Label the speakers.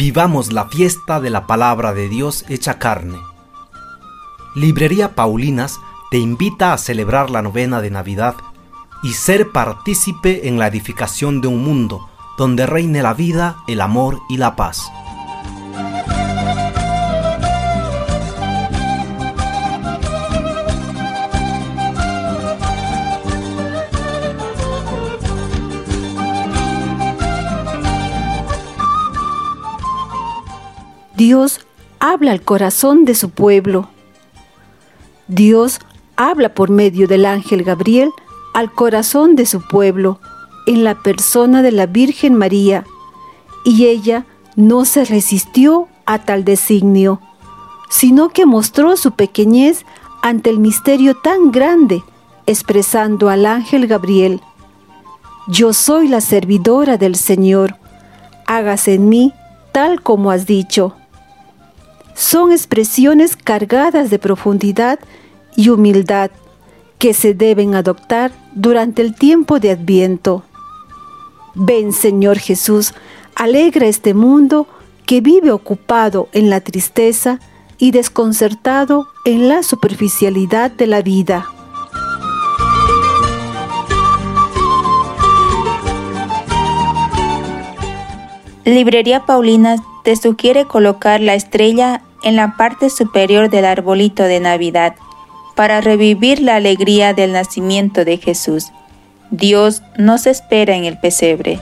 Speaker 1: Vivamos la fiesta de la palabra de Dios hecha carne. Librería Paulinas te invita a celebrar la novena de Navidad y ser partícipe en la edificación de un mundo donde reine la vida, el amor y la paz.
Speaker 2: Dios habla al corazón de su pueblo. Dios habla por medio del ángel Gabriel al corazón de su pueblo en la persona de la Virgen María, y ella no se resistió a tal designio, sino que mostró su pequeñez ante el misterio tan grande, expresando al ángel Gabriel, Yo soy la servidora del Señor, hágase en mí tal como has dicho son expresiones cargadas de profundidad y humildad que se deben adoptar durante el tiempo de Adviento. Ven Señor Jesús, alegra este mundo que vive ocupado en la tristeza y desconcertado en la superficialidad de la vida.
Speaker 3: Librería Paulina te sugiere colocar la estrella en la parte superior del arbolito de Navidad para revivir la alegría del nacimiento de Jesús. Dios nos espera en el pesebre.